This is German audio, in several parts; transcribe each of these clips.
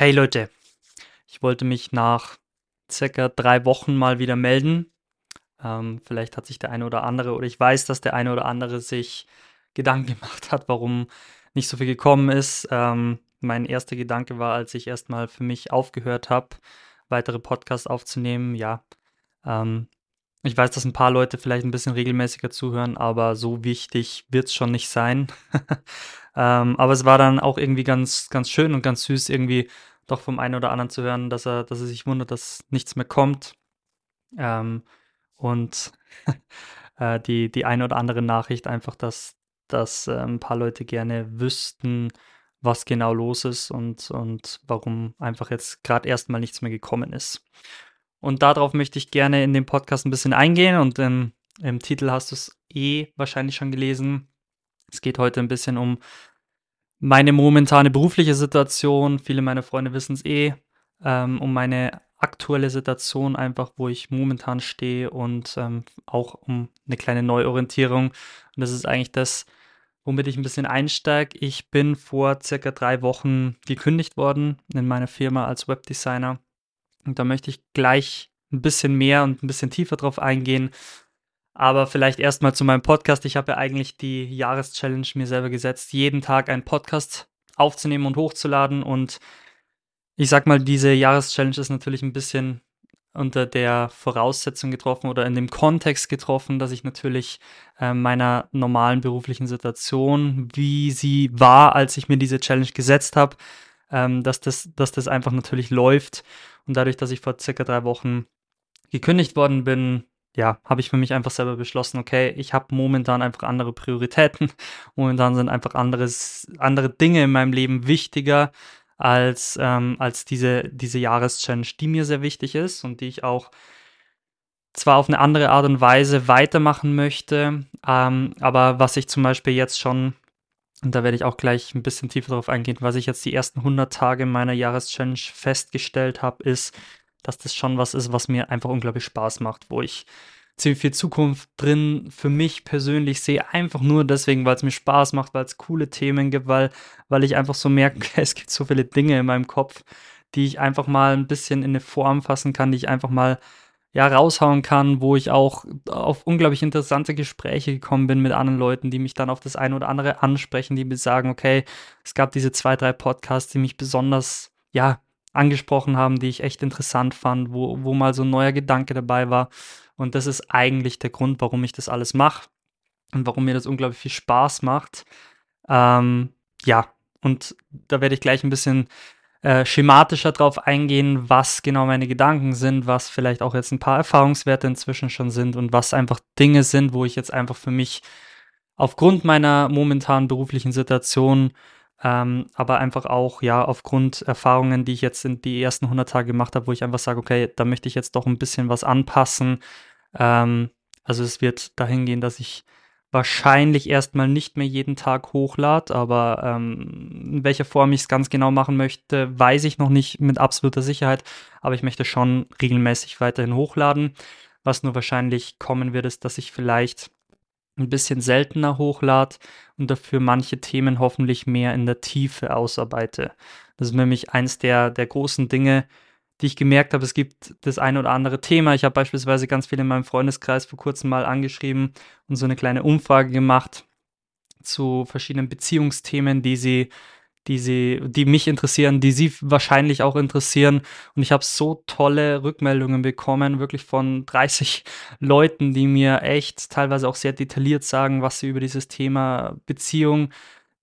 Hey Leute, ich wollte mich nach circa drei Wochen mal wieder melden. Ähm, vielleicht hat sich der eine oder andere, oder ich weiß, dass der eine oder andere sich Gedanken gemacht hat, warum nicht so viel gekommen ist. Ähm, mein erster Gedanke war, als ich erstmal für mich aufgehört habe, weitere Podcasts aufzunehmen, ja. Ähm, ich weiß, dass ein paar Leute vielleicht ein bisschen regelmäßiger zuhören, aber so wichtig wird es schon nicht sein. ähm, aber es war dann auch irgendwie ganz, ganz schön und ganz süß, irgendwie doch vom einen oder anderen zu hören, dass er, dass er sich wundert, dass nichts mehr kommt. Ähm, und äh, die, die eine oder andere Nachricht einfach, dass, dass äh, ein paar Leute gerne wüssten, was genau los ist und, und warum einfach jetzt gerade erstmal nichts mehr gekommen ist. Und darauf möchte ich gerne in dem Podcast ein bisschen eingehen und im, im Titel hast du es eh wahrscheinlich schon gelesen. Es geht heute ein bisschen um meine momentane berufliche Situation, viele meiner Freunde wissen es eh, ähm, um meine aktuelle Situation einfach, wo ich momentan stehe und ähm, auch um eine kleine Neuorientierung. Und das ist eigentlich das, womit ich ein bisschen einsteige. Ich bin vor circa drei Wochen gekündigt worden in meiner Firma als Webdesigner. Und da möchte ich gleich ein bisschen mehr und ein bisschen tiefer drauf eingehen, aber vielleicht erstmal zu meinem Podcast. Ich habe ja eigentlich die Jahreschallenge mir selber gesetzt, jeden Tag einen Podcast aufzunehmen und hochzuladen. Und ich sag mal, diese Jahreschallenge ist natürlich ein bisschen unter der Voraussetzung getroffen oder in dem Kontext getroffen, dass ich natürlich äh, meiner normalen beruflichen Situation, wie sie war, als ich mir diese Challenge gesetzt habe, ähm, dass, das, dass das einfach natürlich läuft. Und dadurch, dass ich vor circa drei Wochen gekündigt worden bin, ja, habe ich für mich einfach selber beschlossen, okay, ich habe momentan einfach andere Prioritäten. Momentan sind einfach anderes, andere Dinge in meinem Leben wichtiger als, ähm, als diese, diese Jahreschallenge, die mir sehr wichtig ist und die ich auch zwar auf eine andere Art und Weise weitermachen möchte, ähm, aber was ich zum Beispiel jetzt schon, und da werde ich auch gleich ein bisschen tiefer darauf eingehen, was ich jetzt die ersten 100 Tage meiner Jahreschallenge festgestellt habe, ist, dass das schon was ist, was mir einfach unglaublich Spaß macht, wo ich ziemlich viel Zukunft drin für mich persönlich sehe, einfach nur deswegen, weil es mir Spaß macht, weil es coole Themen gibt, weil, weil ich einfach so merke, es gibt so viele Dinge in meinem Kopf, die ich einfach mal ein bisschen in eine Form fassen kann, die ich einfach mal ja, raushauen kann, wo ich auch auf unglaublich interessante Gespräche gekommen bin mit anderen Leuten, die mich dann auf das eine oder andere ansprechen, die mir sagen, okay, es gab diese zwei, drei Podcasts, die mich besonders, ja, angesprochen haben, die ich echt interessant fand, wo, wo mal so ein neuer Gedanke dabei war. Und das ist eigentlich der Grund, warum ich das alles mache und warum mir das unglaublich viel Spaß macht. Ähm, ja, und da werde ich gleich ein bisschen äh, schematischer drauf eingehen, was genau meine Gedanken sind, was vielleicht auch jetzt ein paar Erfahrungswerte inzwischen schon sind und was einfach Dinge sind, wo ich jetzt einfach für mich aufgrund meiner momentanen beruflichen Situation ähm, aber einfach auch, ja, aufgrund Erfahrungen, die ich jetzt in die ersten 100 Tage gemacht habe, wo ich einfach sage, okay, da möchte ich jetzt doch ein bisschen was anpassen. Ähm, also es wird dahin gehen, dass ich wahrscheinlich erstmal nicht mehr jeden Tag hochlade, aber ähm, in welcher Form ich es ganz genau machen möchte, weiß ich noch nicht mit absoluter Sicherheit, aber ich möchte schon regelmäßig weiterhin hochladen. Was nur wahrscheinlich kommen wird, ist, dass ich vielleicht ein bisschen seltener hochlade und dafür manche Themen hoffentlich mehr in der Tiefe ausarbeite. Das ist nämlich eins der, der großen Dinge, die ich gemerkt habe. Es gibt das ein oder andere Thema. Ich habe beispielsweise ganz viele in meinem Freundeskreis vor kurzem mal angeschrieben und so eine kleine Umfrage gemacht zu verschiedenen Beziehungsthemen, die sie die sie, die mich interessieren, die sie wahrscheinlich auch interessieren. Und ich habe so tolle Rückmeldungen bekommen, wirklich von 30 Leuten, die mir echt teilweise auch sehr detailliert sagen, was sie über dieses Thema Beziehung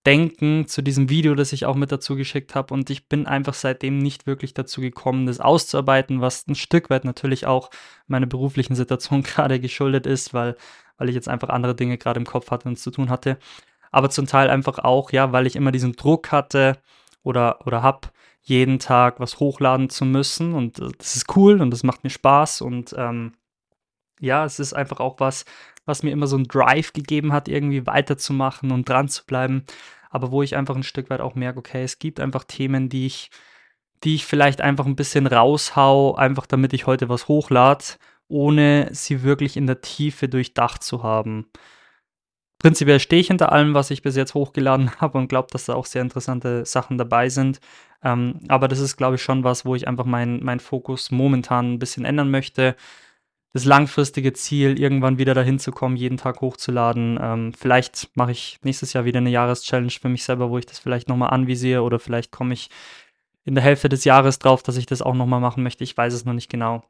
denken zu diesem Video, das ich auch mit dazu geschickt habe. Und ich bin einfach seitdem nicht wirklich dazu gekommen, das auszuarbeiten, was ein Stück weit natürlich auch meiner beruflichen Situation gerade geschuldet ist, weil, weil ich jetzt einfach andere Dinge gerade im Kopf hatte und zu tun hatte aber zum Teil einfach auch, ja, weil ich immer diesen Druck hatte oder, oder habe, jeden Tag was hochladen zu müssen. Und äh, das ist cool und das macht mir Spaß. Und ähm, ja, es ist einfach auch was, was mir immer so einen Drive gegeben hat, irgendwie weiterzumachen und dran zu bleiben. Aber wo ich einfach ein Stück weit auch merke, okay, es gibt einfach Themen, die ich, die ich vielleicht einfach ein bisschen raushau, einfach damit ich heute was hochlade, ohne sie wirklich in der Tiefe durchdacht zu haben prinzipiell stehe ich hinter allem, was ich bis jetzt hochgeladen habe und glaube, dass da auch sehr interessante Sachen dabei sind. Ähm, aber das ist, glaube ich, schon was, wo ich einfach meinen mein Fokus momentan ein bisschen ändern möchte. Das langfristige Ziel, irgendwann wieder dahin zu kommen, jeden Tag hochzuladen. Ähm, vielleicht mache ich nächstes Jahr wieder eine Jahreschallenge für mich selber, wo ich das vielleicht nochmal anvisiere oder vielleicht komme ich in der Hälfte des Jahres drauf, dass ich das auch nochmal machen möchte. Ich weiß es noch nicht genau.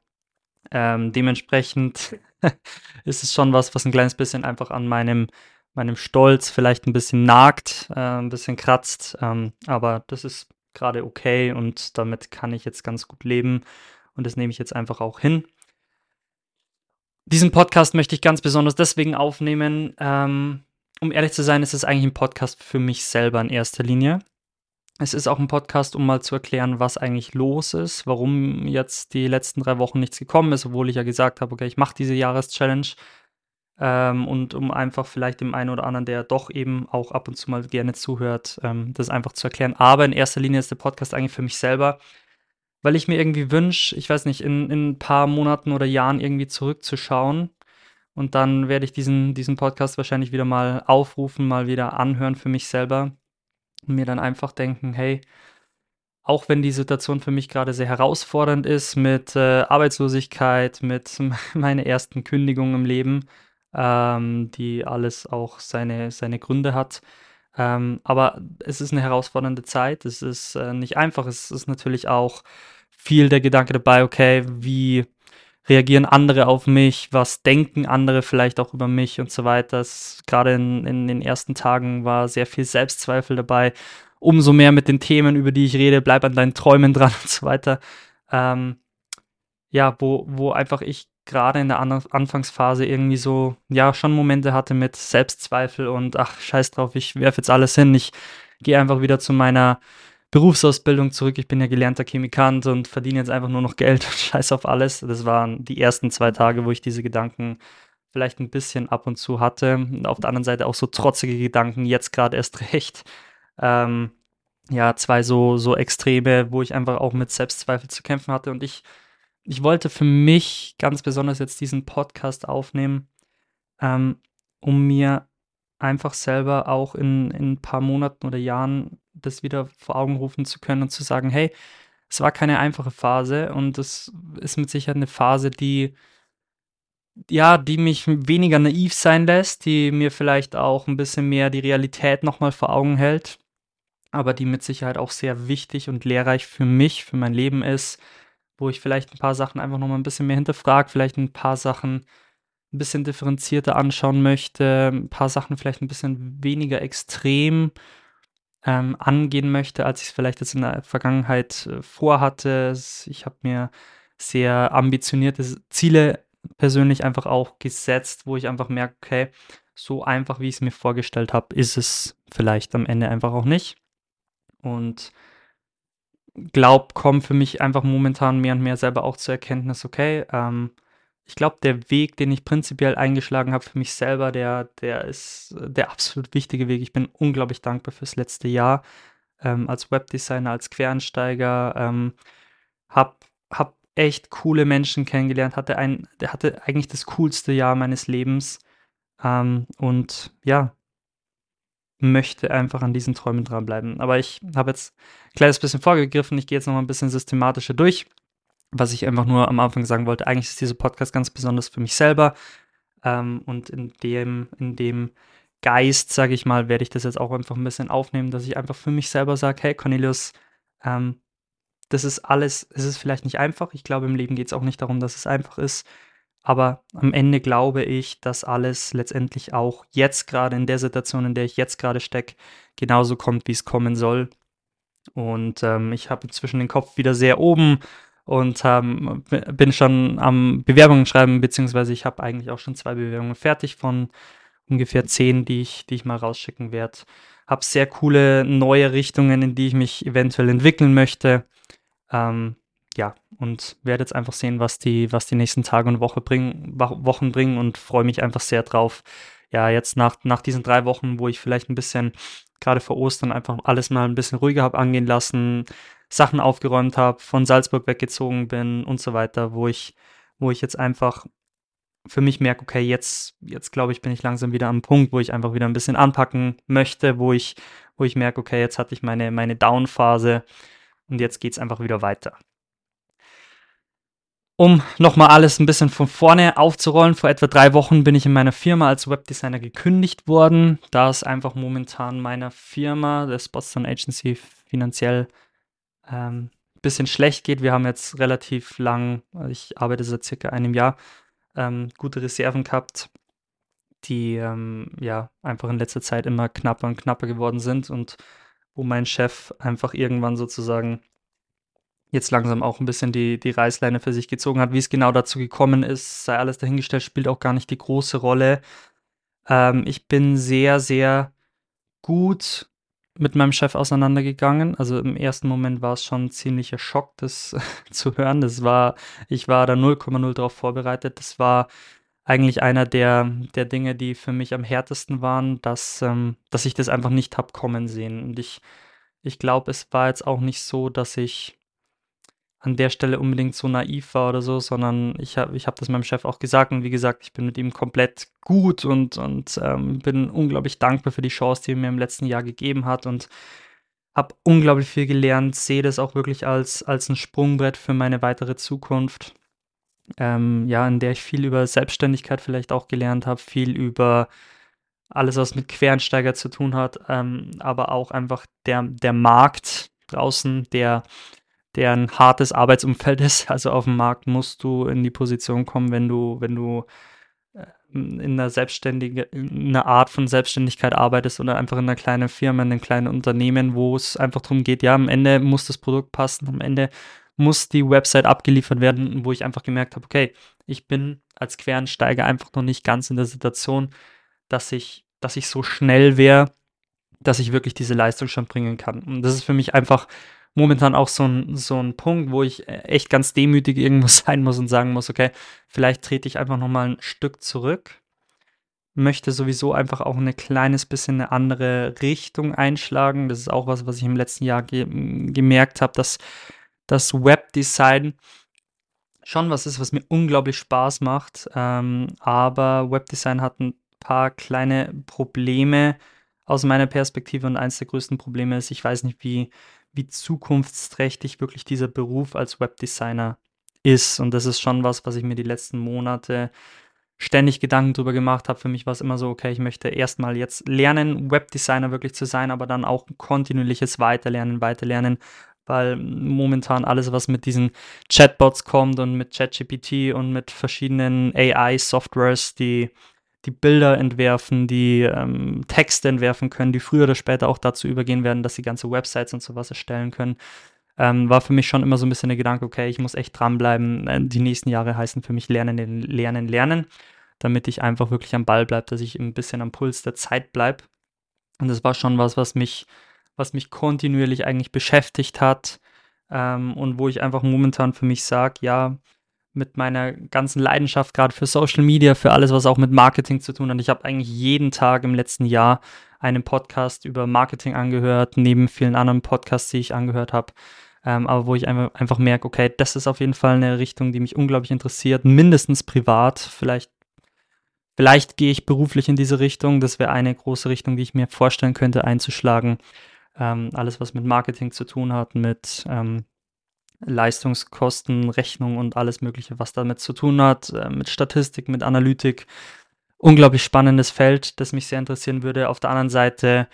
Ähm, dementsprechend ist es schon was, was ein kleines bisschen einfach an meinem, meinem Stolz vielleicht ein bisschen nagt, äh, ein bisschen kratzt. Ähm, aber das ist gerade okay und damit kann ich jetzt ganz gut leben und das nehme ich jetzt einfach auch hin. Diesen Podcast möchte ich ganz besonders deswegen aufnehmen. Ähm, um ehrlich zu sein, ist es eigentlich ein Podcast für mich selber in erster Linie. Es ist auch ein Podcast, um mal zu erklären, was eigentlich los ist, warum jetzt die letzten drei Wochen nichts gekommen ist, obwohl ich ja gesagt habe, okay, ich mache diese Jahreschallenge. Ähm, und um einfach vielleicht dem einen oder anderen, der doch eben auch ab und zu mal gerne zuhört, ähm, das einfach zu erklären. Aber in erster Linie ist der Podcast eigentlich für mich selber, weil ich mir irgendwie wünsche, ich weiß nicht, in, in ein paar Monaten oder Jahren irgendwie zurückzuschauen. Und dann werde ich diesen, diesen Podcast wahrscheinlich wieder mal aufrufen, mal wieder anhören für mich selber und mir dann einfach denken, hey, auch wenn die Situation für mich gerade sehr herausfordernd ist mit äh, Arbeitslosigkeit, mit meiner ersten Kündigung im Leben, ähm, die alles auch seine, seine Gründe hat. Ähm, aber es ist eine herausfordernde Zeit, es ist äh, nicht einfach, es ist natürlich auch viel der Gedanke dabei, okay, wie reagieren andere auf mich, was denken andere vielleicht auch über mich und so weiter. Gerade in, in den ersten Tagen war sehr viel Selbstzweifel dabei. Umso mehr mit den Themen, über die ich rede, bleib an deinen Träumen dran und so weiter. Ähm, ja, wo, wo einfach ich gerade in der An Anfangsphase irgendwie so, ja, schon Momente hatte mit Selbstzweifel und ach, scheiß drauf, ich werfe jetzt alles hin. Ich gehe einfach wieder zu meiner Berufsausbildung zurück. Ich bin ja gelernter Chemikant und verdiene jetzt einfach nur noch Geld und scheiß auf alles. Das waren die ersten zwei Tage, wo ich diese Gedanken vielleicht ein bisschen ab und zu hatte. Und auf der anderen Seite auch so trotzige Gedanken, jetzt gerade erst recht. Ähm, ja, zwei so, so Extreme, wo ich einfach auch mit Selbstzweifel zu kämpfen hatte. Und ich, ich wollte für mich ganz besonders jetzt diesen Podcast aufnehmen, ähm, um mir einfach selber auch in, in ein paar Monaten oder Jahren das wieder vor Augen rufen zu können und zu sagen, hey, es war keine einfache Phase und es ist mit Sicherheit eine Phase, die ja, die mich weniger naiv sein lässt, die mir vielleicht auch ein bisschen mehr die Realität nochmal vor Augen hält, aber die mit Sicherheit auch sehr wichtig und lehrreich für mich, für mein Leben ist, wo ich vielleicht ein paar Sachen einfach nochmal ein bisschen mehr hinterfrage, vielleicht ein paar Sachen ein bisschen differenzierter anschauen möchte, ein paar Sachen vielleicht ein bisschen weniger extrem ähm, angehen möchte, als ich es vielleicht jetzt in der Vergangenheit äh, vorhatte. Ich habe mir sehr ambitionierte Ziele persönlich einfach auch gesetzt, wo ich einfach merke, okay, so einfach, wie ich es mir vorgestellt habe, ist es vielleicht am Ende einfach auch nicht. Und glaub, kommt für mich einfach momentan mehr und mehr selber auch zur Erkenntnis, okay, ähm, ich glaube, der Weg, den ich prinzipiell eingeschlagen habe für mich selber, der, der ist der absolut wichtige Weg. Ich bin unglaublich dankbar fürs letzte Jahr ähm, als Webdesigner, als Quereinsteiger. Ähm, hab, hab echt coole Menschen kennengelernt, hatte ein, der hatte eigentlich das coolste Jahr meines Lebens. Ähm, und ja, möchte einfach an diesen Träumen dranbleiben. Aber ich habe jetzt ein kleines bisschen vorgegriffen. Ich gehe jetzt noch mal ein bisschen systematischer durch was ich einfach nur am Anfang sagen wollte, eigentlich ist dieser Podcast ganz besonders für mich selber. Ähm, und in dem, in dem Geist, sage ich mal, werde ich das jetzt auch einfach ein bisschen aufnehmen, dass ich einfach für mich selber sage, hey Cornelius, ähm, das ist alles, es ist vielleicht nicht einfach. Ich glaube, im Leben geht es auch nicht darum, dass es einfach ist. Aber am Ende glaube ich, dass alles letztendlich auch jetzt gerade in der Situation, in der ich jetzt gerade stecke, genauso kommt, wie es kommen soll. Und ähm, ich habe inzwischen den Kopf wieder sehr oben und ähm, bin schon am Bewerbungen schreiben, beziehungsweise ich habe eigentlich auch schon zwei Bewerbungen fertig von ungefähr zehn, die ich, die ich mal rausschicken werde. Habe sehr coole neue Richtungen, in die ich mich eventuell entwickeln möchte. Ähm, ja, und werde jetzt einfach sehen, was die, was die nächsten Tage und Woche bringen, Wochen bringen und freue mich einfach sehr drauf. Ja, jetzt nach, nach diesen drei Wochen, wo ich vielleicht ein bisschen gerade vor Ostern einfach alles mal ein bisschen ruhiger habe angehen lassen, Sachen aufgeräumt habe, von Salzburg weggezogen bin und so weiter, wo ich, wo ich jetzt einfach für mich merke, okay, jetzt, jetzt glaube ich, bin ich langsam wieder am Punkt, wo ich einfach wieder ein bisschen anpacken möchte, wo ich, wo ich merke, okay, jetzt hatte ich meine, meine Down-Phase und jetzt geht es einfach wieder weiter. Um nochmal alles ein bisschen von vorne aufzurollen, vor etwa drei Wochen bin ich in meiner Firma als Webdesigner gekündigt worden, da es einfach momentan meiner Firma, der Spotstone Agency, finanziell ähm, ein bisschen schlecht geht. Wir haben jetzt relativ lang, ich arbeite seit circa einem Jahr, ähm, gute Reserven gehabt, die ähm, ja einfach in letzter Zeit immer knapper und knapper geworden sind und wo mein Chef einfach irgendwann sozusagen jetzt langsam auch ein bisschen die, die Reißleine für sich gezogen hat. Wie es genau dazu gekommen ist, sei alles dahingestellt, spielt auch gar nicht die große Rolle. Ähm, ich bin sehr, sehr gut mit meinem Chef auseinandergegangen. Also im ersten Moment war es schon ein ziemlicher Schock, das zu hören. Das war, ich war da 0,0 darauf vorbereitet. Das war eigentlich einer der, der Dinge, die für mich am härtesten waren, dass, ähm, dass ich das einfach nicht habe kommen sehen. Und ich, ich glaube, es war jetzt auch nicht so, dass ich an der Stelle unbedingt so naiv war oder so, sondern ich habe ich hab das meinem Chef auch gesagt und wie gesagt, ich bin mit ihm komplett gut und, und ähm, bin unglaublich dankbar für die Chance, die er mir im letzten Jahr gegeben hat und habe unglaublich viel gelernt, sehe das auch wirklich als, als ein Sprungbrett für meine weitere Zukunft. Ähm, ja, in der ich viel über Selbstständigkeit vielleicht auch gelernt habe, viel über alles, was mit Quereinsteiger zu tun hat, ähm, aber auch einfach der, der Markt draußen, der der ein hartes Arbeitsumfeld ist. Also auf dem Markt musst du in die Position kommen, wenn du, wenn du äh, in einer selbstständige, in einer Art von Selbstständigkeit arbeitest oder einfach in einer kleinen Firma, in einem kleinen Unternehmen, wo es einfach darum geht, ja, am Ende muss das Produkt passen, am Ende muss die Website abgeliefert werden, wo ich einfach gemerkt habe, okay, ich bin als Quereinsteiger einfach noch nicht ganz in der Situation, dass ich, dass ich so schnell wäre, dass ich wirklich diese Leistung schon bringen kann. Und das ist für mich einfach momentan auch so ein, so ein Punkt, wo ich äh, echt ganz demütig irgendwo sein muss und sagen muss, okay, vielleicht trete ich einfach nochmal ein Stück zurück, möchte sowieso einfach auch ein kleines bisschen eine andere Richtung einschlagen. Das ist auch was, was ich im letzten Jahr ge gemerkt habe, dass das Webdesign schon was ist, was mir unglaublich Spaß macht. Ähm, aber Webdesign hat ein paar kleine Probleme aus meiner Perspektive und eins der größten Probleme ist, ich weiß nicht, wie wie zukunftsträchtig wirklich dieser Beruf als Webdesigner ist. Und das ist schon was, was ich mir die letzten Monate ständig Gedanken drüber gemacht habe. Für mich war es immer so, okay, ich möchte erstmal jetzt lernen, Webdesigner wirklich zu sein, aber dann auch kontinuierliches Weiterlernen, Weiterlernen, weil momentan alles, was mit diesen Chatbots kommt und mit ChatGPT und mit verschiedenen AI-Softwares, die die Bilder entwerfen, die ähm, Texte entwerfen können, die früher oder später auch dazu übergehen werden, dass sie ganze Websites und sowas erstellen können. Ähm, war für mich schon immer so ein bisschen der Gedanke, okay, ich muss echt dranbleiben. Äh, die nächsten Jahre heißen für mich lernen, lernen, lernen, damit ich einfach wirklich am Ball bleibe, dass ich ein bisschen am Puls der Zeit bleibe. Und das war schon was, was mich, was mich kontinuierlich eigentlich beschäftigt hat ähm, und wo ich einfach momentan für mich sage, ja, mit meiner ganzen Leidenschaft gerade für Social Media, für alles, was auch mit Marketing zu tun hat. Ich habe eigentlich jeden Tag im letzten Jahr einen Podcast über Marketing angehört, neben vielen anderen Podcasts, die ich angehört habe. Ähm, aber wo ich einfach, einfach merke, okay, das ist auf jeden Fall eine Richtung, die mich unglaublich interessiert, mindestens privat. Vielleicht, vielleicht gehe ich beruflich in diese Richtung. Das wäre eine große Richtung, die ich mir vorstellen könnte, einzuschlagen. Ähm, alles, was mit Marketing zu tun hat, mit ähm, Leistungskosten, Rechnung und alles Mögliche, was damit zu tun hat, äh, mit Statistik, mit Analytik. Unglaublich spannendes Feld, das mich sehr interessieren würde. Auf der anderen Seite,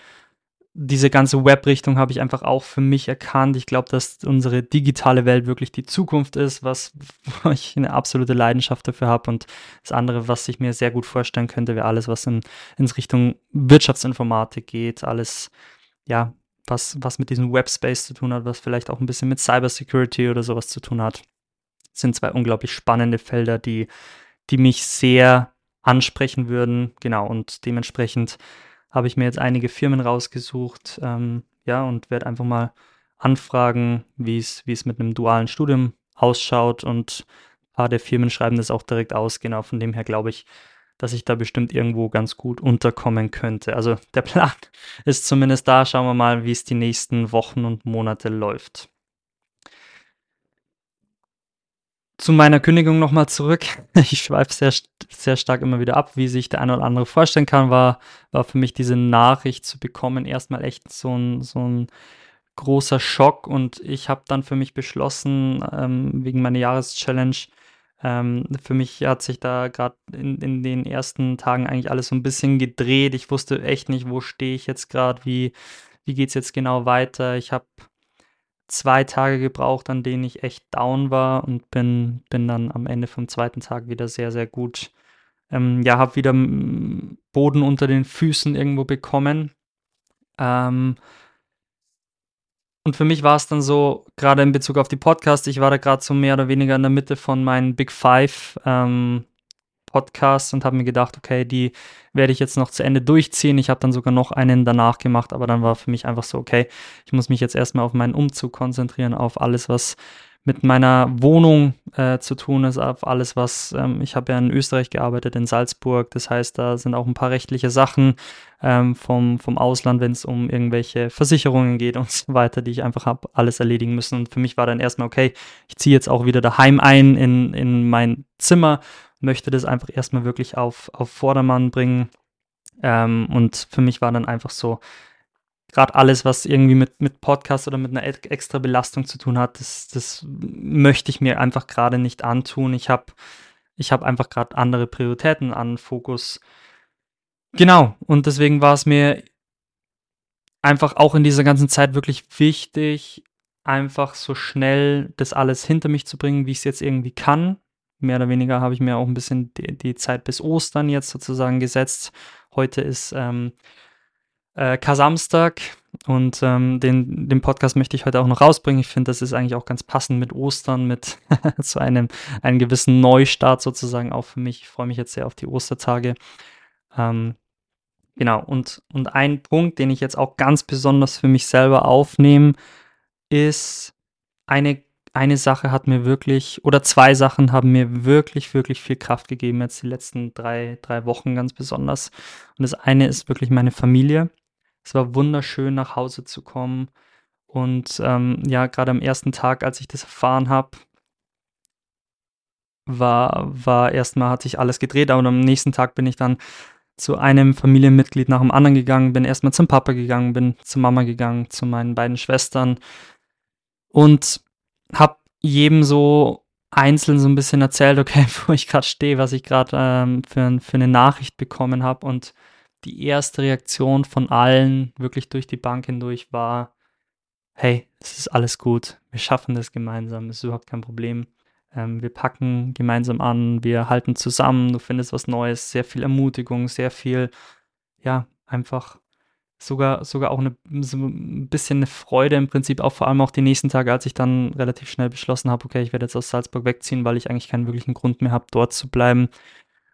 diese ganze Web-Richtung habe ich einfach auch für mich erkannt. Ich glaube, dass unsere digitale Welt wirklich die Zukunft ist, was ich eine absolute Leidenschaft dafür habe. Und das andere, was ich mir sehr gut vorstellen könnte, wäre alles, was in, in Richtung Wirtschaftsinformatik geht, alles, ja, was, was mit diesem Webspace zu tun hat, was vielleicht auch ein bisschen mit Cybersecurity oder sowas zu tun hat. Das sind zwei unglaublich spannende Felder, die, die mich sehr ansprechen würden. Genau, und dementsprechend habe ich mir jetzt einige Firmen rausgesucht, ähm, ja, und werde einfach mal anfragen, wie es, wie es mit einem dualen Studium ausschaut und ein paar der Firmen schreiben das auch direkt aus. Genau, von dem her glaube ich, dass ich da bestimmt irgendwo ganz gut unterkommen könnte. Also der Plan ist zumindest da. Schauen wir mal, wie es die nächsten Wochen und Monate läuft. zu meiner Kündigung nochmal zurück. Ich schweife sehr, sehr stark immer wieder ab, wie sich der eine oder andere vorstellen kann, war, war für mich diese Nachricht zu bekommen erstmal echt so ein, so ein großer Schock und ich habe dann für mich beschlossen, ähm, wegen meiner Jahreschallenge, ähm, für mich hat sich da gerade in, in den ersten Tagen eigentlich alles so ein bisschen gedreht. Ich wusste echt nicht, wo stehe ich jetzt gerade, wie, wie geht es jetzt genau weiter. Ich habe zwei Tage gebraucht, an denen ich echt down war und bin, bin dann am Ende vom zweiten Tag wieder sehr, sehr gut. Ähm, ja, habe wieder Boden unter den Füßen irgendwo bekommen. Ähm, und für mich war es dann so, gerade in Bezug auf die Podcasts, ich war da gerade so mehr oder weniger in der Mitte von meinen Big Five ähm, Podcasts und habe mir gedacht, okay, die werde ich jetzt noch zu Ende durchziehen. Ich habe dann sogar noch einen danach gemacht, aber dann war für mich einfach so, okay, ich muss mich jetzt erstmal auf meinen Umzug konzentrieren, auf alles, was mit meiner Wohnung äh, zu tun ist, auf alles, was ähm, ich habe ja in Österreich gearbeitet, in Salzburg. Das heißt, da sind auch ein paar rechtliche Sachen ähm, vom, vom Ausland, wenn es um irgendwelche Versicherungen geht und so weiter, die ich einfach habe alles erledigen müssen. Und für mich war dann erstmal, okay, ich ziehe jetzt auch wieder daheim ein in, in mein Zimmer, möchte das einfach erstmal wirklich auf, auf Vordermann bringen. Ähm, und für mich war dann einfach so, gerade alles, was irgendwie mit, mit Podcast oder mit einer extra Belastung zu tun hat, das, das möchte ich mir einfach gerade nicht antun. Ich habe ich hab einfach gerade andere Prioritäten an Fokus. Genau, und deswegen war es mir einfach auch in dieser ganzen Zeit wirklich wichtig, einfach so schnell das alles hinter mich zu bringen, wie ich es jetzt irgendwie kann. Mehr oder weniger habe ich mir auch ein bisschen die, die Zeit bis Ostern jetzt sozusagen gesetzt. Heute ist ähm, äh, Kasamstag und ähm, den, den Podcast möchte ich heute auch noch rausbringen. Ich finde, das ist eigentlich auch ganz passend mit Ostern, mit so einem, einem gewissen Neustart sozusagen auch für mich. Ich freue mich jetzt sehr auf die Ostertage. Ähm, genau, und, und ein Punkt, den ich jetzt auch ganz besonders für mich selber aufnehme, ist eine, eine Sache hat mir wirklich, oder zwei Sachen haben mir wirklich, wirklich viel Kraft gegeben, jetzt die letzten drei, drei Wochen ganz besonders. Und das eine ist wirklich meine Familie. Es war wunderschön, nach Hause zu kommen. Und ähm, ja, gerade am ersten Tag, als ich das erfahren habe, war, war erstmal, hat sich alles gedreht, aber am nächsten Tag bin ich dann zu einem Familienmitglied nach dem anderen gegangen, bin erstmal zum Papa gegangen, bin zur Mama gegangen, zu meinen beiden Schwestern und habe jedem so einzeln so ein bisschen erzählt, okay, wo ich gerade stehe, was ich gerade ähm, für, für eine Nachricht bekommen habe und die erste Reaktion von allen wirklich durch die Bank hindurch war, hey, es ist alles gut, wir schaffen das gemeinsam, es ist überhaupt kein Problem. Ähm, wir packen gemeinsam an, wir halten zusammen, du findest was Neues, sehr viel Ermutigung, sehr viel, ja, einfach sogar, sogar auch eine, so ein bisschen eine Freude im Prinzip, auch vor allem auch die nächsten Tage, als ich dann relativ schnell beschlossen habe, okay, ich werde jetzt aus Salzburg wegziehen, weil ich eigentlich keinen wirklichen Grund mehr habe, dort zu bleiben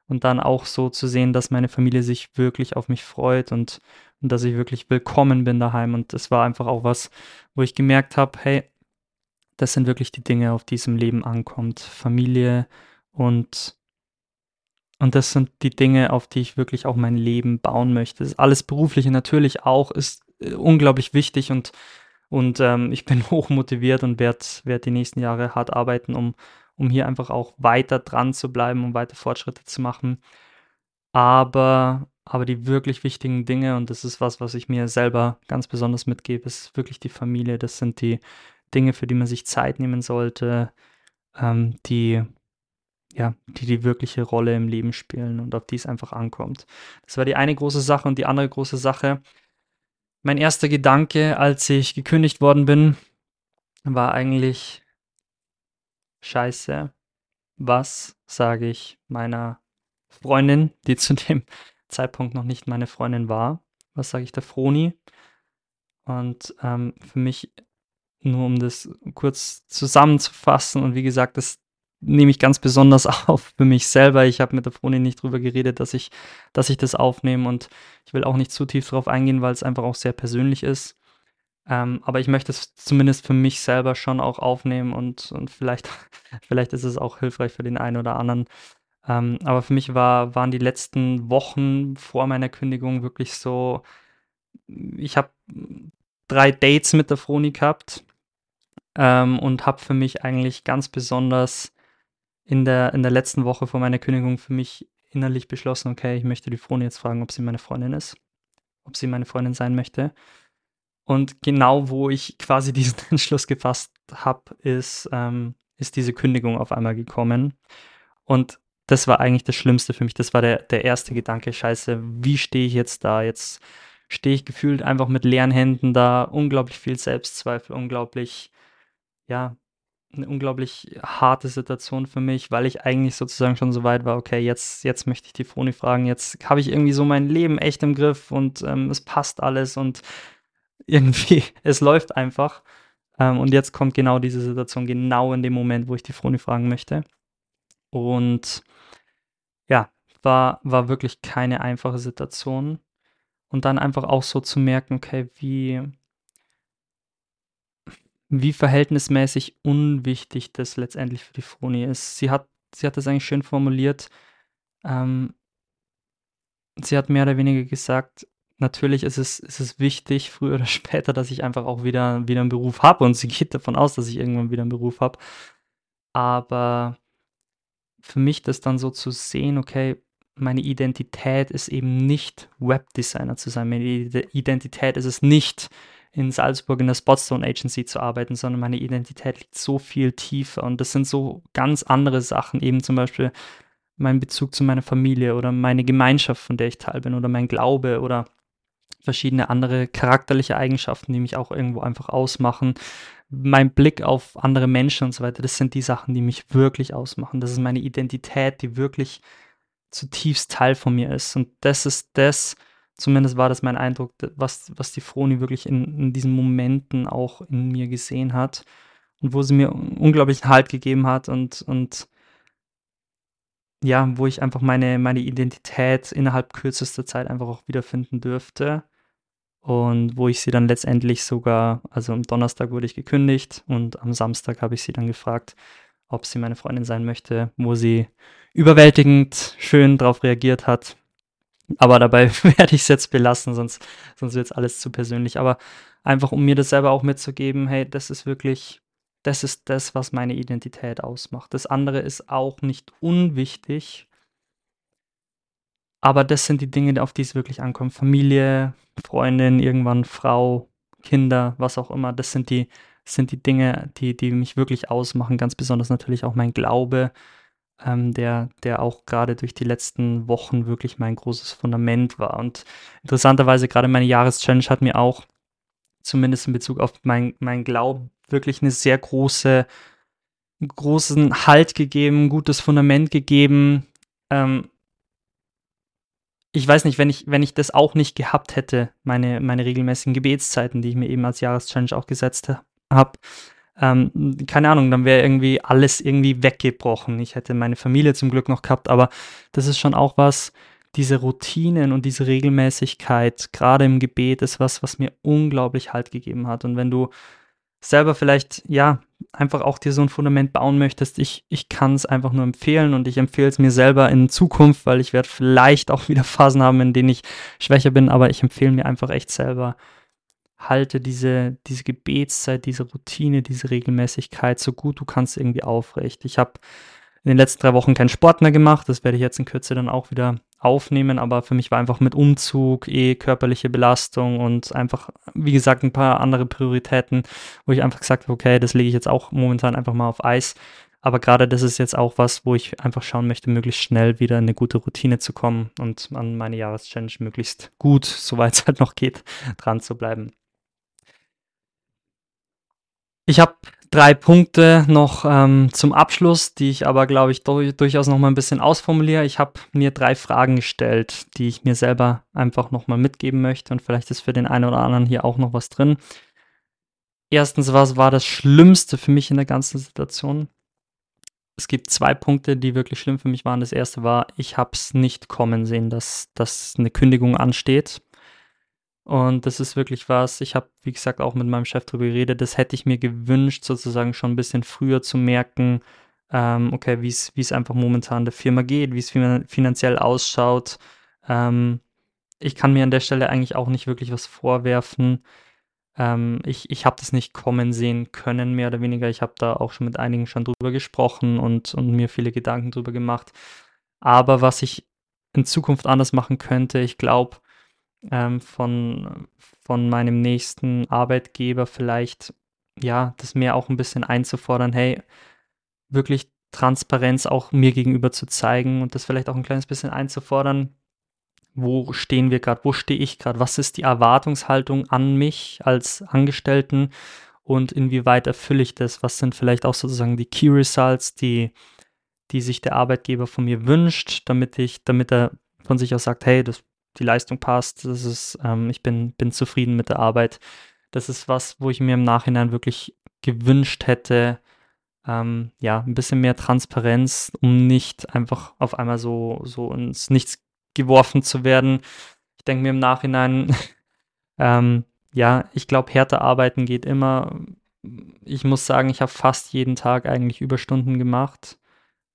und dann auch so zu sehen, dass meine Familie sich wirklich auf mich freut und, und dass ich wirklich willkommen bin daheim. Und das war einfach auch was, wo ich gemerkt habe, hey, das sind wirklich die Dinge, auf die es im Leben ankommt. Familie und und das sind die Dinge, auf die ich wirklich auch mein Leben bauen möchte. Das alles Berufliche natürlich auch ist äh, unglaublich wichtig und, und ähm, ich bin hoch motiviert und werde werd die nächsten Jahre hart arbeiten, um, um hier einfach auch weiter dran zu bleiben, um weiter Fortschritte zu machen. Aber, aber die wirklich wichtigen Dinge, und das ist was, was ich mir selber ganz besonders mitgebe, ist wirklich die Familie. Das sind die Dinge, für die man sich Zeit nehmen sollte, ähm, die, ja, die die wirkliche Rolle im Leben spielen und auf die es einfach ankommt. Das war die eine große Sache und die andere große Sache. Mein erster Gedanke, als ich gekündigt worden bin, war eigentlich, Scheiße, was sage ich meiner Freundin, die zu dem Zeitpunkt noch nicht meine Freundin war? Was sage ich der Froni? Und ähm, für mich, nur um das kurz zusammenzufassen, und wie gesagt, das nehme ich ganz besonders auf für mich selber. Ich habe mit der Froni nicht drüber geredet, dass ich, dass ich das aufnehme und ich will auch nicht zu tief drauf eingehen, weil es einfach auch sehr persönlich ist. Ähm, aber ich möchte es zumindest für mich selber schon auch aufnehmen und, und vielleicht, vielleicht ist es auch hilfreich für den einen oder anderen. Ähm, aber für mich war, waren die letzten Wochen vor meiner Kündigung wirklich so, ich habe drei Dates mit der Froni gehabt ähm, und habe für mich eigentlich ganz besonders in der, in der letzten Woche vor meiner Kündigung für mich innerlich beschlossen, okay, ich möchte die Froni jetzt fragen, ob sie meine Freundin ist, ob sie meine Freundin sein möchte. Und genau wo ich quasi diesen Entschluss gefasst habe, ist, ähm, ist diese Kündigung auf einmal gekommen. Und das war eigentlich das Schlimmste für mich. Das war der, der erste Gedanke, scheiße, wie stehe ich jetzt da? Jetzt stehe ich gefühlt einfach mit leeren Händen da, unglaublich viel Selbstzweifel, unglaublich, ja, eine unglaublich harte Situation für mich, weil ich eigentlich sozusagen schon so weit war, okay, jetzt, jetzt möchte ich die Froni fragen, jetzt habe ich irgendwie so mein Leben echt im Griff und ähm, es passt alles und irgendwie, es läuft einfach. Ähm, und jetzt kommt genau diese Situation, genau in dem Moment, wo ich die Froni fragen möchte. Und ja, war, war wirklich keine einfache Situation. Und dann einfach auch so zu merken, okay, wie, wie verhältnismäßig unwichtig das letztendlich für die Froni ist. Sie hat, sie hat das eigentlich schön formuliert. Ähm, sie hat mehr oder weniger gesagt, natürlich ist es, ist es wichtig, früher oder später, dass ich einfach auch wieder, wieder einen Beruf habe. Und sie geht davon aus, dass ich irgendwann wieder einen Beruf habe. Aber für mich das dann so zu sehen, okay, meine Identität ist eben nicht Webdesigner zu sein. Meine Identität ist es nicht, in Salzburg in der Spotstone Agency zu arbeiten, sondern meine Identität liegt so viel tiefer. Und das sind so ganz andere Sachen, eben zum Beispiel mein Bezug zu meiner Familie oder meine Gemeinschaft, von der ich Teil bin, oder mein Glaube oder verschiedene andere charakterliche Eigenschaften, die mich auch irgendwo einfach ausmachen. Mein Blick auf andere Menschen und so weiter, das sind die Sachen, die mich wirklich ausmachen. Das ist meine Identität, die wirklich zutiefst Teil von mir ist. Und das ist das, zumindest war das mein Eindruck, was, was die Froni wirklich in, in diesen Momenten auch in mir gesehen hat und wo sie mir unglaublichen Halt gegeben hat und, und ja, wo ich einfach meine, meine Identität innerhalb kürzester Zeit einfach auch wiederfinden dürfte. Und wo ich sie dann letztendlich sogar, also am Donnerstag wurde ich gekündigt und am Samstag habe ich sie dann gefragt, ob sie meine Freundin sein möchte, wo sie überwältigend schön darauf reagiert hat. Aber dabei werde ich es jetzt belassen, sonst, sonst wird es alles zu persönlich. Aber einfach, um mir das selber auch mitzugeben, hey, das ist wirklich, das ist das, was meine Identität ausmacht. Das andere ist auch nicht unwichtig, aber das sind die Dinge, auf die es wirklich ankommt. Familie, Freundin, irgendwann Frau, Kinder, was auch immer. Das sind die, sind die Dinge, die, die mich wirklich ausmachen. Ganz besonders natürlich auch mein Glaube, ähm, der, der auch gerade durch die letzten Wochen wirklich mein großes Fundament war. Und interessanterweise, gerade meine Jahreschallenge hat mir auch, zumindest in Bezug auf mein, mein Glauben, wirklich eine sehr große, großen Halt gegeben, gutes Fundament gegeben. Ähm, ich weiß nicht, wenn ich, wenn ich das auch nicht gehabt hätte, meine, meine regelmäßigen Gebetszeiten, die ich mir eben als Jahreschallenge auch gesetzt habe, ähm, keine Ahnung, dann wäre irgendwie alles irgendwie weggebrochen. Ich hätte meine Familie zum Glück noch gehabt, aber das ist schon auch was, diese Routinen und diese Regelmäßigkeit, gerade im Gebet, ist was, was mir unglaublich Halt gegeben hat. Und wenn du selber vielleicht, ja, einfach auch dir so ein Fundament bauen möchtest, ich, ich kann es einfach nur empfehlen und ich empfehle es mir selber in Zukunft, weil ich werde vielleicht auch wieder Phasen haben, in denen ich schwächer bin, aber ich empfehle mir einfach echt selber, halte diese, diese Gebetszeit, diese Routine, diese Regelmäßigkeit so gut du kannst irgendwie aufrecht. Ich habe in den letzten drei Wochen keinen Sport mehr gemacht, das werde ich jetzt in Kürze dann auch wieder aufnehmen, aber für mich war einfach mit Umzug, eh körperliche Belastung und einfach, wie gesagt, ein paar andere Prioritäten, wo ich einfach gesagt habe, okay, das lege ich jetzt auch momentan einfach mal auf Eis. Aber gerade das ist jetzt auch was, wo ich einfach schauen möchte, möglichst schnell wieder in eine gute Routine zu kommen und an meine Jahreschallenge möglichst gut, soweit es halt noch geht, dran zu bleiben. Ich habe drei Punkte noch ähm, zum Abschluss, die ich aber, glaube ich, durchaus noch mal ein bisschen ausformuliere. Ich habe mir drei Fragen gestellt, die ich mir selber einfach noch mal mitgeben möchte und vielleicht ist für den einen oder anderen hier auch noch was drin. Erstens, was war das Schlimmste für mich in der ganzen Situation? Es gibt zwei Punkte, die wirklich schlimm für mich waren. Das erste war, ich habe es nicht kommen sehen, dass, dass eine Kündigung ansteht. Und das ist wirklich was, ich habe, wie gesagt, auch mit meinem Chef darüber geredet, das hätte ich mir gewünscht, sozusagen schon ein bisschen früher zu merken, ähm, okay, wie es einfach momentan der Firma geht, wie es finanziell ausschaut. Ähm, ich kann mir an der Stelle eigentlich auch nicht wirklich was vorwerfen. Ähm, ich ich habe das nicht kommen sehen können, mehr oder weniger. Ich habe da auch schon mit einigen schon drüber gesprochen und und mir viele Gedanken drüber gemacht. Aber was ich in Zukunft anders machen könnte, ich glaube, ähm, von von meinem nächsten Arbeitgeber vielleicht, ja, das mehr auch ein bisschen einzufordern: „Hey, wirklich Transparenz auch mir gegenüber zu zeigen“ und das vielleicht auch ein kleines bisschen einzufordern. Wo stehen wir gerade, wo stehe ich gerade, was ist die Erwartungshaltung an mich als Angestellten? Und inwieweit erfülle ich das, was sind vielleicht auch sozusagen die Key Results, die, die sich der Arbeitgeber von mir wünscht, damit ich, damit er von sich aus sagt, hey, das, die Leistung passt, das ist, ähm, ich bin, bin zufrieden mit der Arbeit. Das ist was, wo ich mir im Nachhinein wirklich gewünscht hätte, ähm, ja, ein bisschen mehr Transparenz, um nicht einfach auf einmal so, so ins Nichts geworfen zu werden. Ich denke mir im Nachhinein, ähm, ja, ich glaube, härter arbeiten geht immer. Ich muss sagen, ich habe fast jeden Tag eigentlich Überstunden gemacht,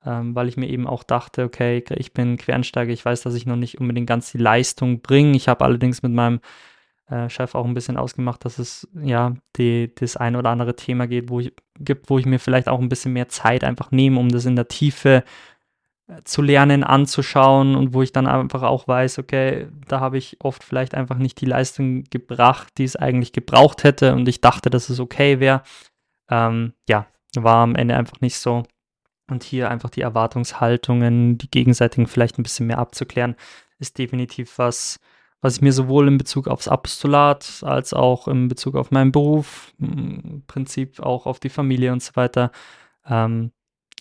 ähm, weil ich mir eben auch dachte, okay, ich bin Quernsteiger, ich weiß, dass ich noch nicht unbedingt ganz die Leistung bringe. Ich habe allerdings mit meinem äh, Chef auch ein bisschen ausgemacht, dass es ja die, das ein oder andere Thema geht, wo ich, gibt, wo ich mir vielleicht auch ein bisschen mehr Zeit einfach nehme, um das in der Tiefe zu lernen, anzuschauen und wo ich dann einfach auch weiß, okay, da habe ich oft vielleicht einfach nicht die Leistung gebracht, die es eigentlich gebraucht hätte und ich dachte, dass es okay wäre. Ähm, ja, war am Ende einfach nicht so. Und hier einfach die Erwartungshaltungen, die gegenseitigen vielleicht ein bisschen mehr abzuklären, ist definitiv was, was ich mir sowohl in Bezug aufs Apostolat als auch in Bezug auf meinen Beruf, im Prinzip auch auf die Familie und so weiter, ähm,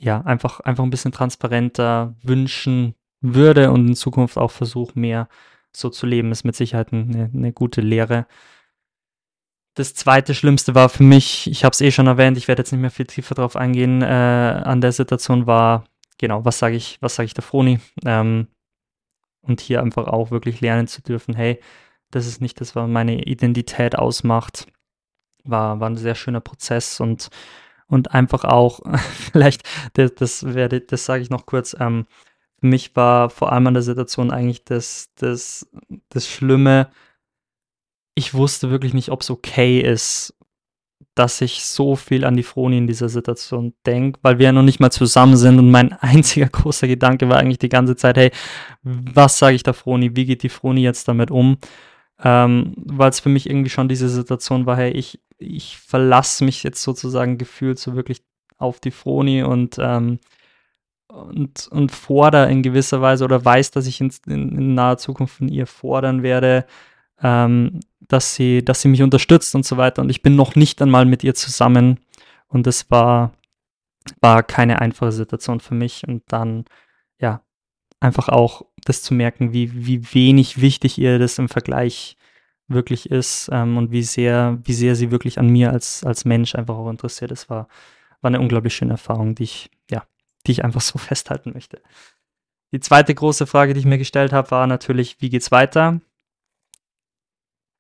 ja, einfach, einfach ein bisschen transparenter wünschen würde und in Zukunft auch versuche, mehr so zu leben, ist mit Sicherheit eine, eine gute Lehre. Das zweite Schlimmste war für mich, ich habe es eh schon erwähnt, ich werde jetzt nicht mehr viel tiefer drauf eingehen, äh, an der Situation war, genau, was sage ich, was sage ich der Froni? Ähm, und hier einfach auch wirklich lernen zu dürfen, hey, das ist nicht das, was meine Identität ausmacht. War, war ein sehr schöner Prozess und und einfach auch, vielleicht, das, das werde, das sage ich noch kurz, ähm, für mich war vor allem an der Situation eigentlich das, das, das Schlimme, ich wusste wirklich nicht, ob es okay ist, dass ich so viel an die Froni in dieser Situation denke, weil wir ja noch nicht mal zusammen sind und mein einziger großer Gedanke war eigentlich die ganze Zeit, hey, was sage ich der Froni, wie geht die Froni jetzt damit um? Ähm, weil es für mich irgendwie schon diese Situation war, hey, ich, ich verlasse mich jetzt sozusagen gefühlt so wirklich auf die Froni und, ähm, und, und fordere in gewisser Weise oder weiß, dass ich in, in, in naher Zukunft von ihr fordern werde, ähm, dass, sie, dass sie mich unterstützt und so weiter. Und ich bin noch nicht einmal mit ihr zusammen. Und das war, war keine einfache Situation für mich. Und dann, ja, einfach auch das zu merken, wie, wie wenig wichtig ihr das im Vergleich wirklich ist ähm, und wie sehr, wie sehr sie wirklich an mir als, als Mensch einfach auch interessiert ist, war, war eine unglaublich schöne Erfahrung, die ich, ja, die ich einfach so festhalten möchte. Die zweite große Frage, die ich mir gestellt habe, war natürlich, wie geht's weiter?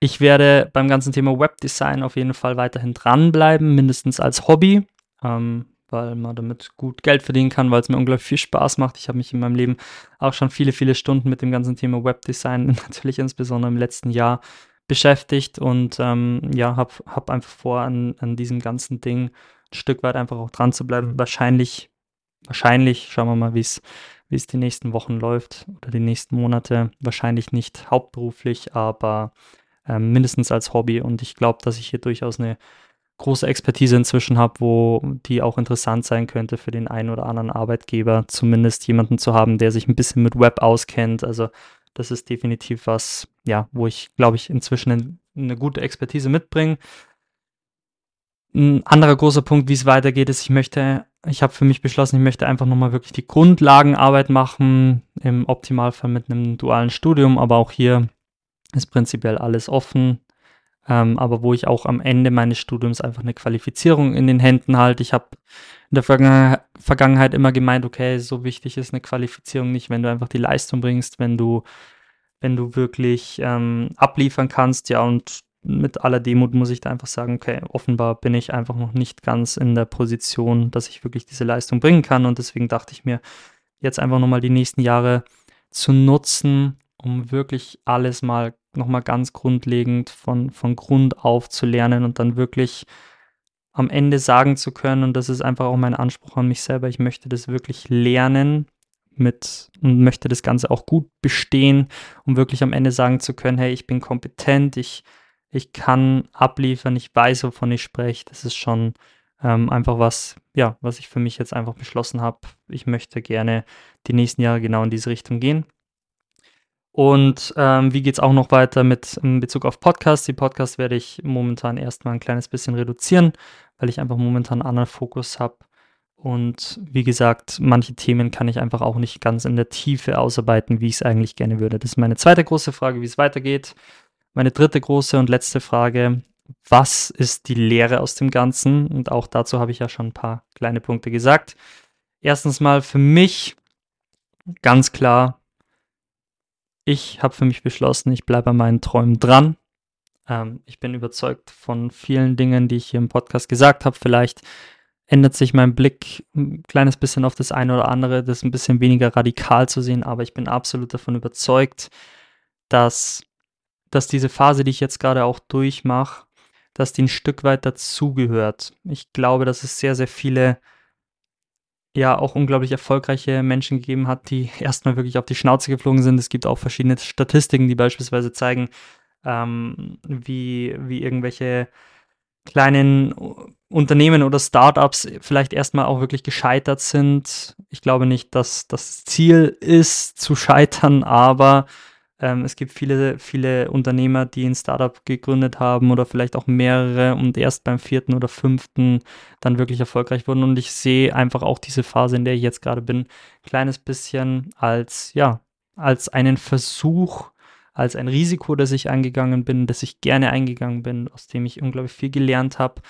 Ich werde beim ganzen Thema Webdesign auf jeden Fall weiterhin dranbleiben, mindestens als Hobby, ähm, weil man damit gut Geld verdienen kann, weil es mir unglaublich viel Spaß macht. Ich habe mich in meinem Leben auch schon viele, viele Stunden mit dem ganzen Thema Webdesign, natürlich insbesondere im letzten Jahr, beschäftigt und ähm, ja, habe hab einfach vor, an, an diesem ganzen Ding ein Stück weit einfach auch dran zu bleiben. Wahrscheinlich, wahrscheinlich, schauen wir mal, wie es wie es die nächsten Wochen läuft oder die nächsten Monate. Wahrscheinlich nicht hauptberuflich, aber ähm, mindestens als Hobby. Und ich glaube, dass ich hier durchaus eine große Expertise inzwischen habe, wo die auch interessant sein könnte für den einen oder anderen Arbeitgeber, zumindest jemanden zu haben, der sich ein bisschen mit Web auskennt. Also das ist definitiv was, ja, wo ich, glaube ich, inzwischen eine, gute Expertise mitbringe. Ein anderer großer Punkt, wie es weitergeht, ist, ich möchte, ich habe für mich beschlossen, ich möchte einfach nochmal wirklich die Grundlagenarbeit machen, im Optimalfall mit einem dualen Studium, aber auch hier ist prinzipiell alles offen. Ähm, aber wo ich auch am Ende meines Studiums einfach eine Qualifizierung in den Händen halte. Ich habe in der Vergangenheit immer gemeint, okay, so wichtig ist eine Qualifizierung nicht, wenn du einfach die Leistung bringst, wenn du, wenn du wirklich ähm, abliefern kannst, ja, und mit aller Demut muss ich da einfach sagen, okay, offenbar bin ich einfach noch nicht ganz in der Position, dass ich wirklich diese Leistung bringen kann. Und deswegen dachte ich mir, jetzt einfach nochmal die nächsten Jahre zu nutzen, um wirklich alles mal nochmal ganz grundlegend von, von Grund auf zu lernen und dann wirklich am Ende sagen zu können, und das ist einfach auch mein Anspruch an mich selber, ich möchte das wirklich lernen mit und möchte das Ganze auch gut bestehen, um wirklich am Ende sagen zu können, hey, ich bin kompetent, ich, ich kann abliefern, ich weiß, wovon ich spreche. Das ist schon ähm, einfach was, ja, was ich für mich jetzt einfach beschlossen habe. Ich möchte gerne die nächsten Jahre genau in diese Richtung gehen. Und ähm, wie geht es auch noch weiter mit in Bezug auf Podcasts? Die Podcasts werde ich momentan erstmal ein kleines bisschen reduzieren, weil ich einfach momentan einen anderen Fokus habe. Und wie gesagt, manche Themen kann ich einfach auch nicht ganz in der Tiefe ausarbeiten, wie ich es eigentlich gerne würde. Das ist meine zweite große Frage, wie es weitergeht. Meine dritte große und letzte Frage, was ist die Lehre aus dem Ganzen? Und auch dazu habe ich ja schon ein paar kleine Punkte gesagt. Erstens mal für mich ganz klar, ich habe für mich beschlossen, ich bleibe an meinen Träumen dran. Ähm, ich bin überzeugt von vielen Dingen, die ich hier im Podcast gesagt habe. Vielleicht ändert sich mein Blick ein kleines bisschen auf das eine oder andere, das ein bisschen weniger radikal zu sehen, aber ich bin absolut davon überzeugt, dass, dass diese Phase, die ich jetzt gerade auch durchmache, dass die ein Stück weit dazugehört. Ich glaube, dass es sehr, sehr viele ja auch unglaublich erfolgreiche Menschen gegeben hat, die erstmal wirklich auf die Schnauze geflogen sind. Es gibt auch verschiedene Statistiken, die beispielsweise zeigen, ähm, wie, wie irgendwelche kleinen Unternehmen oder Startups vielleicht erstmal auch wirklich gescheitert sind. Ich glaube nicht, dass das Ziel ist, zu scheitern, aber ähm, es gibt viele, viele Unternehmer, die ein Startup gegründet haben oder vielleicht auch mehrere und erst beim vierten oder fünften dann wirklich erfolgreich wurden. Und ich sehe einfach auch diese Phase, in der ich jetzt gerade bin, ein kleines bisschen als, ja, als einen Versuch, als ein Risiko, das ich eingegangen bin, das ich gerne eingegangen bin, aus dem ich unglaublich viel gelernt habe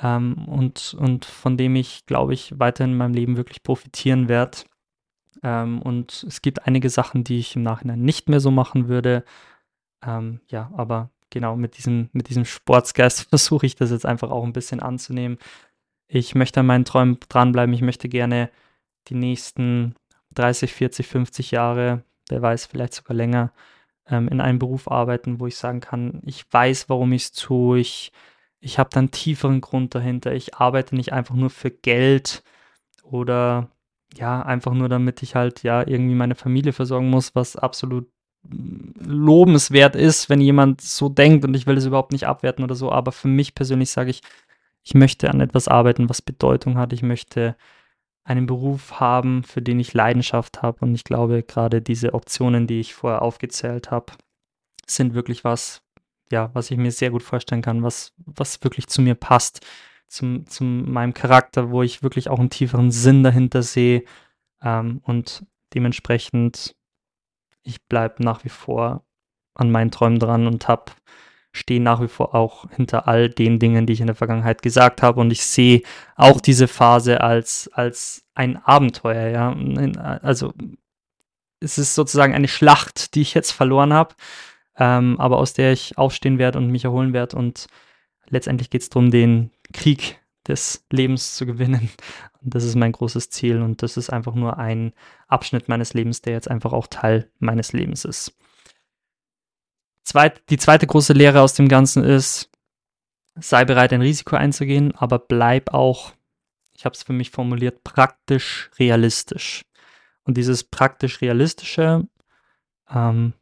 ähm, und, und von dem ich, glaube ich, weiterhin in meinem Leben wirklich profitieren werde. Ähm, und es gibt einige Sachen, die ich im Nachhinein nicht mehr so machen würde. Ähm, ja, aber genau mit diesem, mit diesem Sportsgeist versuche ich das jetzt einfach auch ein bisschen anzunehmen. Ich möchte an meinen Träumen dranbleiben. Ich möchte gerne die nächsten 30, 40, 50 Jahre, wer weiß, vielleicht sogar länger, ähm, in einem Beruf arbeiten, wo ich sagen kann, ich weiß, warum ich es tue. Ich, ich habe dann tieferen Grund dahinter. Ich arbeite nicht einfach nur für Geld oder ja, einfach nur damit ich halt ja irgendwie meine Familie versorgen muss, was absolut lobenswert ist, wenn jemand so denkt und ich will es überhaupt nicht abwerten oder so, aber für mich persönlich sage ich, ich möchte an etwas arbeiten, was Bedeutung hat. Ich möchte einen Beruf haben, für den ich Leidenschaft habe. Und ich glaube, gerade diese Optionen, die ich vorher aufgezählt habe, sind wirklich was, ja, was ich mir sehr gut vorstellen kann, was, was wirklich zu mir passt zum, zu meinem Charakter, wo ich wirklich auch einen tieferen Sinn dahinter sehe. Ähm, und dementsprechend, ich bleibe nach wie vor an meinen Träumen dran und habe stehe nach wie vor auch hinter all den Dingen, die ich in der Vergangenheit gesagt habe. Und ich sehe auch diese Phase als, als ein Abenteuer, ja. Also es ist sozusagen eine Schlacht, die ich jetzt verloren habe, ähm, aber aus der ich aufstehen werde und mich erholen werde. Und letztendlich geht es darum, den, Krieg des Lebens zu gewinnen. Und das ist mein großes Ziel und das ist einfach nur ein Abschnitt meines Lebens, der jetzt einfach auch Teil meines Lebens ist. Zweit, die zweite große Lehre aus dem Ganzen ist, sei bereit, ein Risiko einzugehen, aber bleib auch, ich habe es für mich formuliert, praktisch realistisch. Und dieses praktisch realistische, ähm,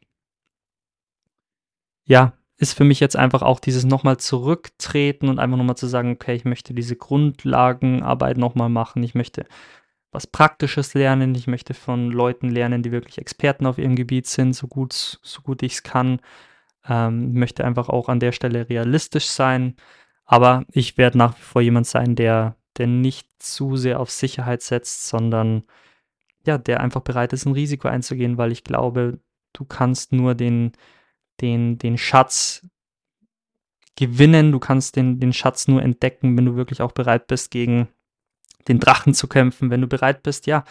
ja, ist für mich jetzt einfach auch dieses nochmal zurücktreten und einfach nochmal zu sagen, okay, ich möchte diese Grundlagenarbeit nochmal machen, ich möchte was Praktisches lernen, ich möchte von Leuten lernen, die wirklich Experten auf ihrem Gebiet sind, so gut, so gut ich es kann. Ähm, möchte einfach auch an der Stelle realistisch sein, aber ich werde nach wie vor jemand sein, der, der nicht zu sehr auf Sicherheit setzt, sondern ja, der einfach bereit ist, ein Risiko einzugehen, weil ich glaube, du kannst nur den, den, den Schatz gewinnen. Du kannst den, den Schatz nur entdecken, wenn du wirklich auch bereit bist, gegen den Drachen zu kämpfen, wenn du bereit bist, ja,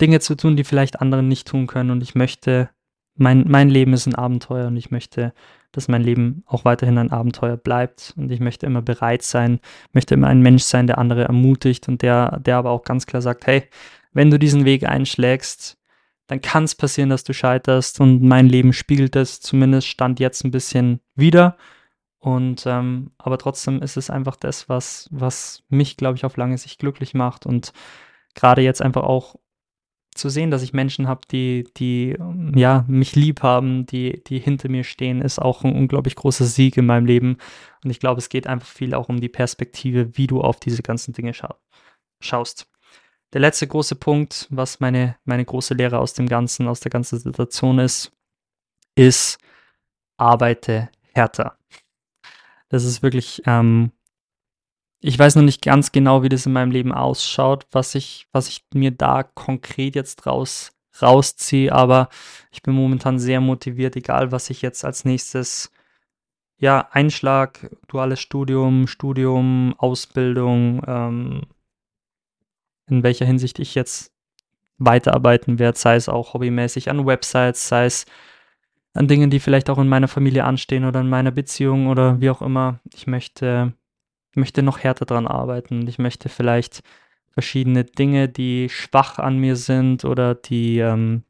Dinge zu tun, die vielleicht andere nicht tun können. Und ich möchte, mein, mein Leben ist ein Abenteuer und ich möchte, dass mein Leben auch weiterhin ein Abenteuer bleibt. Und ich möchte immer bereit sein, möchte immer ein Mensch sein, der andere ermutigt und der, der aber auch ganz klar sagt, hey, wenn du diesen Weg einschlägst, dann kann es passieren, dass du scheiterst. Und mein Leben spiegelt es zumindest Stand jetzt ein bisschen wieder. Und ähm, aber trotzdem ist es einfach das, was, was mich, glaube ich, auf lange Sicht glücklich macht. Und gerade jetzt einfach auch zu sehen, dass ich Menschen habe, die, die ja, mich lieb haben, die, die hinter mir stehen, ist auch ein unglaublich großer Sieg in meinem Leben. Und ich glaube, es geht einfach viel auch um die Perspektive, wie du auf diese ganzen Dinge scha schaust. Der letzte große Punkt, was meine, meine große Lehre aus dem Ganzen, aus der ganzen Situation ist, ist, arbeite härter. Das ist wirklich ähm, ich weiß noch nicht ganz genau, wie das in meinem Leben ausschaut, was ich, was ich mir da konkret jetzt raus, rausziehe, aber ich bin momentan sehr motiviert, egal was ich jetzt als nächstes, ja, Einschlag, duales Studium, Studium, Ausbildung, ähm, in welcher Hinsicht ich jetzt weiterarbeiten werde, sei es auch hobbymäßig an Websites, sei es an Dingen, die vielleicht auch in meiner Familie anstehen oder in meiner Beziehung oder wie auch immer. Ich möchte möchte noch härter dran arbeiten. Ich möchte vielleicht verschiedene Dinge, die schwach an mir sind oder die, ähm,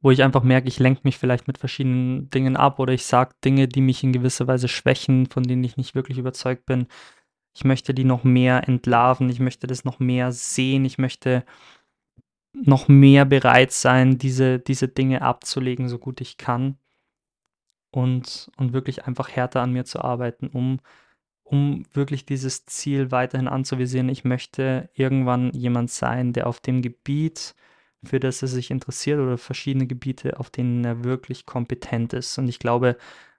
wo ich einfach merke, ich lenke mich vielleicht mit verschiedenen Dingen ab oder ich sage Dinge, die mich in gewisser Weise schwächen, von denen ich nicht wirklich überzeugt bin. Ich möchte die noch mehr entlarven, ich möchte das noch mehr sehen, ich möchte noch mehr bereit sein, diese, diese Dinge abzulegen, so gut ich kann. Und, und wirklich einfach härter an mir zu arbeiten, um um wirklich dieses Ziel weiterhin anzuvisieren. Ich möchte irgendwann jemand sein, der auf dem Gebiet, für das er sich interessiert oder verschiedene Gebiete, auf denen er wirklich kompetent ist. Und ich glaube,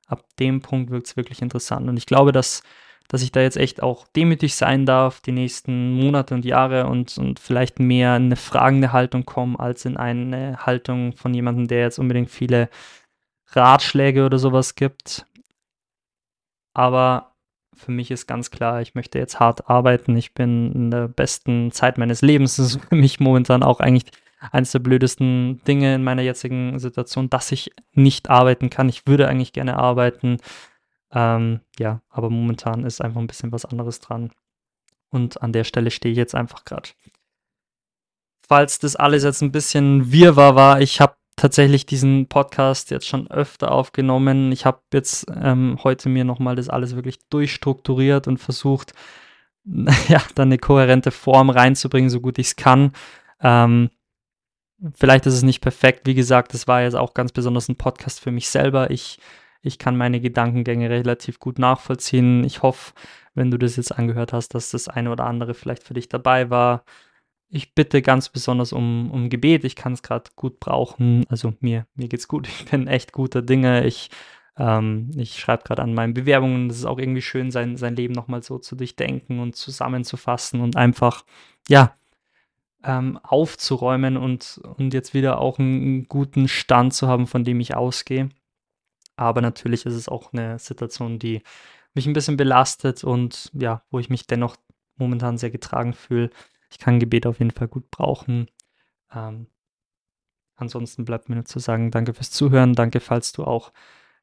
ab dem Punkt wird es wirklich interessant. Und ich glaube, dass, dass ich da jetzt echt auch demütig sein darf, die nächsten Monate und Jahre und, und vielleicht mehr in eine fragende Haltung kommen, als in eine Haltung von jemandem, der jetzt unbedingt viele Ratschläge oder sowas gibt. Aber für mich ist ganz klar, ich möchte jetzt hart arbeiten. Ich bin in der besten Zeit meines Lebens. Das ist für mich momentan auch eigentlich eines der blödesten Dinge in meiner jetzigen Situation, dass ich nicht arbeiten kann. Ich würde eigentlich gerne arbeiten. Ähm, ja, aber momentan ist einfach ein bisschen was anderes dran. Und an der Stelle stehe ich jetzt einfach gerade. Falls das alles jetzt ein bisschen wirrwarr war, ich habe tatsächlich diesen Podcast jetzt schon öfter aufgenommen. Ich habe jetzt ähm, heute mir nochmal das alles wirklich durchstrukturiert und versucht, ja, dann eine kohärente Form reinzubringen, so gut ich es kann. Ähm, vielleicht ist es nicht perfekt. Wie gesagt, das war jetzt auch ganz besonders ein Podcast für mich selber. Ich, ich kann meine Gedankengänge relativ gut nachvollziehen. Ich hoffe, wenn du das jetzt angehört hast, dass das eine oder andere vielleicht für dich dabei war ich bitte ganz besonders um, um Gebet. Ich kann es gerade gut brauchen. Also mir, mir geht's gut. Ich bin echt guter Dinge. Ich, ähm, ich schreibe gerade an meinen Bewerbungen. Es ist auch irgendwie schön, sein, sein Leben nochmal so zu durchdenken und zusammenzufassen und einfach, ja, ähm, aufzuräumen und, und jetzt wieder auch einen guten Stand zu haben, von dem ich ausgehe. Aber natürlich ist es auch eine Situation, die mich ein bisschen belastet und ja, wo ich mich dennoch momentan sehr getragen fühle ich kann Gebet auf jeden Fall gut brauchen. Ähm, ansonsten bleibt mir nur zu sagen, danke fürs Zuhören. Danke, falls du auch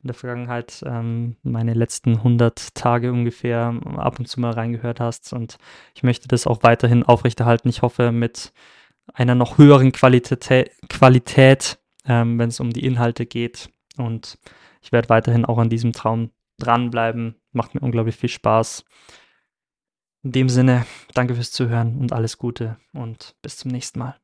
in der Vergangenheit ähm, meine letzten 100 Tage ungefähr ab und zu mal reingehört hast. Und ich möchte das auch weiterhin aufrechterhalten. Ich hoffe, mit einer noch höheren Qualität, Qualität ähm, wenn es um die Inhalte geht. Und ich werde weiterhin auch an diesem Traum dranbleiben. Macht mir unglaublich viel Spaß. In dem Sinne, danke fürs Zuhören und alles Gute und bis zum nächsten Mal.